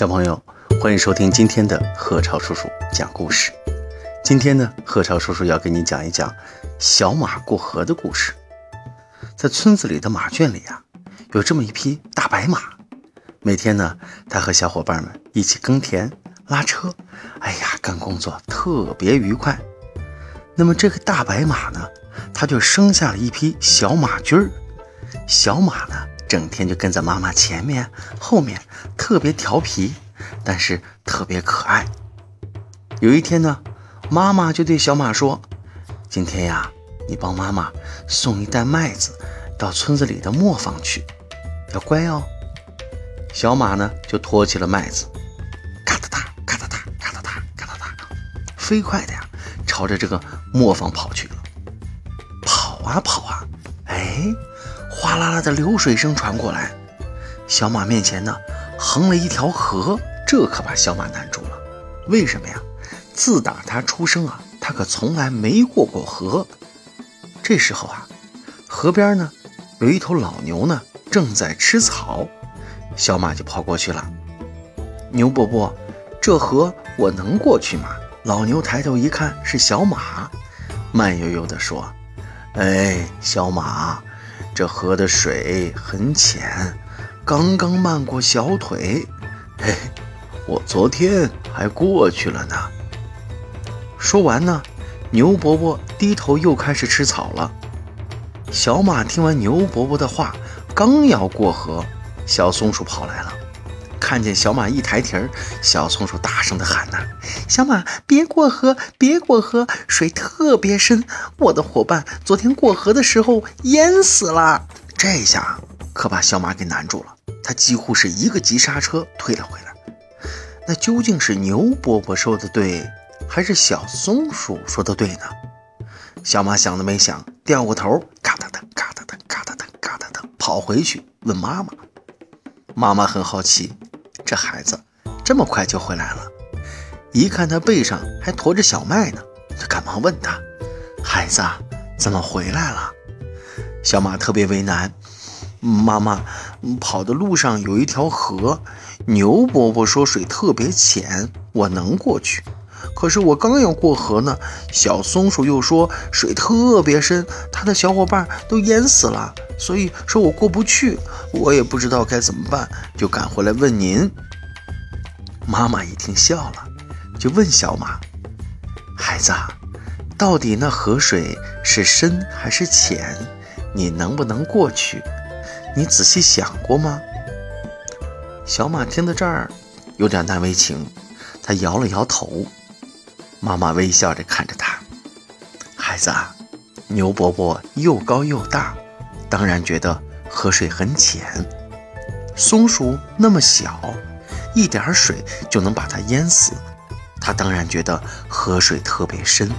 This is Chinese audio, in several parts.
小朋友，欢迎收听今天的贺超叔叔讲故事。今天呢，贺超叔叔要给你讲一讲小马过河的故事。在村子里的马圈里啊，有这么一匹大白马。每天呢，它和小伙伴们一起耕田、拉车，哎呀，干工作特别愉快。那么这个大白马呢，它就生下了一匹小马驹儿。小马呢，整天就跟在妈妈前面、后面，特别调皮，但是特别可爱。有一天呢，妈妈就对小马说：“今天呀，你帮妈妈送一袋麦子到村子里的磨坊去，要乖哦。”小马呢，就托起了麦子，咔哒哒，咔哒哒，咔哒哒，咔哒哒，飞快的呀，朝着这个磨坊跑去了。跑啊跑啊，哎，哗啦啦的流水声传过来，小马面前呢，横了一条河，这可把小马难住了。为什么呀？自打他出生啊，他可从来没过过河。这时候啊，河边呢，有一头老牛呢，正在吃草。小马就跑过去了。牛伯伯，这河我能过去吗？老牛抬头一看是小马，慢悠悠地说：“哎，小马，这河的水很浅，刚刚漫过小腿。嘿，我昨天还过去了呢。”说完呢，牛伯伯低头又开始吃草了。小马听完牛伯伯的话，刚要过河。小松鼠跑来了，看见小马一抬蹄儿，小松鼠大声的喊呐：“小马，别过河，别过河，水特别深，我的伙伴昨天过河的时候淹死了。”这下可把小马给难住了，他几乎是一个急刹车退了回来。那究竟是牛伯伯说的对，还是小松鼠说的对呢？小马想都没想，掉过头，嘎哒哒，嘎哒哒，嘎哒哒，嘎哒哒，跑回去问妈妈。妈妈很好奇，这孩子这么快就回来了，一看他背上还驮着小麦呢，就赶忙问他：“孩子怎么回来了？”小马特别为难：“妈妈，跑的路上有一条河，牛伯伯说水特别浅，我能过去。可是我刚要过河呢，小松鼠又说水特别深，它的小伙伴都淹死了。”所以说我过不去，我也不知道该怎么办，就赶回来问您。妈妈一听笑了，就问小马：“孩子，到底那河水是深还是浅？你能不能过去？你仔细想过吗？”小马听到这儿，有点难为情，他摇了摇头。妈妈微笑着看着他：“孩子啊，牛伯伯又高又大。”当然觉得河水很浅，松鼠那么小，一点水就能把它淹死。它当然觉得河水特别深。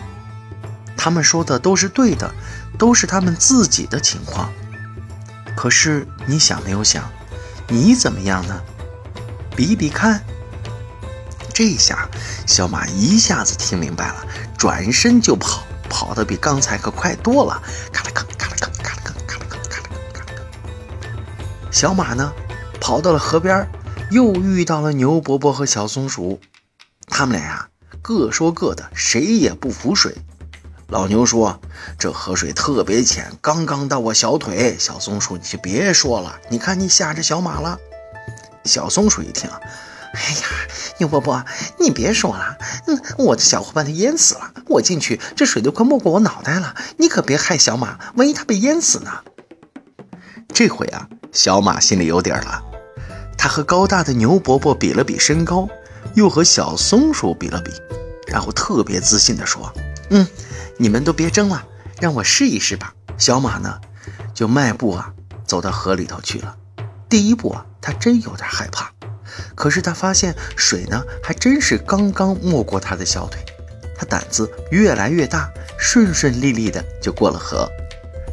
他们说的都是对的，都是他们自己的情况。可是你想没有想，你怎么样呢？比比看。这下小马一下子听明白了，转身就跑，跑得比刚才可快多了。咔啦咔咔啦咔咔啦咔咔啦咔咔啦咔咔啦。小马呢，跑到了河边，又遇到了牛伯伯和小松鼠。他们俩呀，各说各的，谁也不服水。老牛说：“这河水特别浅，刚刚到我小腿。”小松鼠，你就别说了，你看你吓着小马了。小松鼠一听，哎呀，牛伯伯，你别说了，嗯，我的小伙伴都淹死了，我进去，这水都快没过我脑袋了，你可别害小马，万一他被淹死呢。这回啊。小马心里有底了，他和高大的牛伯伯比了比身高，又和小松鼠比了比，然后特别自信地说：“嗯，你们都别争了，让我试一试吧。”小马呢，就迈步啊走到河里头去了。第一步啊，他真有点害怕，可是他发现水呢，还真是刚刚没过他的小腿，他胆子越来越大，顺顺利利的就过了河。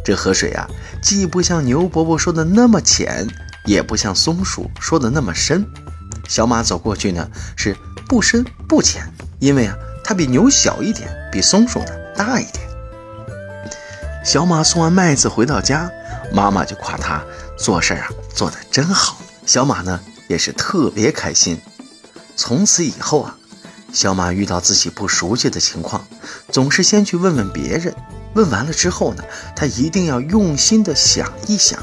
这河水啊，既不像牛伯伯说的那么浅，也不像松鼠说的那么深。小马走过去呢，是不深不浅，因为啊，它比牛小一点，比松鼠呢大一点。小马送完麦子回到家，妈妈就夸他做事啊做得真好。小马呢也是特别开心。从此以后啊，小马遇到自己不熟悉的情况，总是先去问问别人。问完了之后呢，他一定要用心的想一想，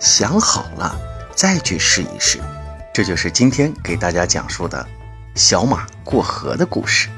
想好了再去试一试。这就是今天给大家讲述的小马过河的故事。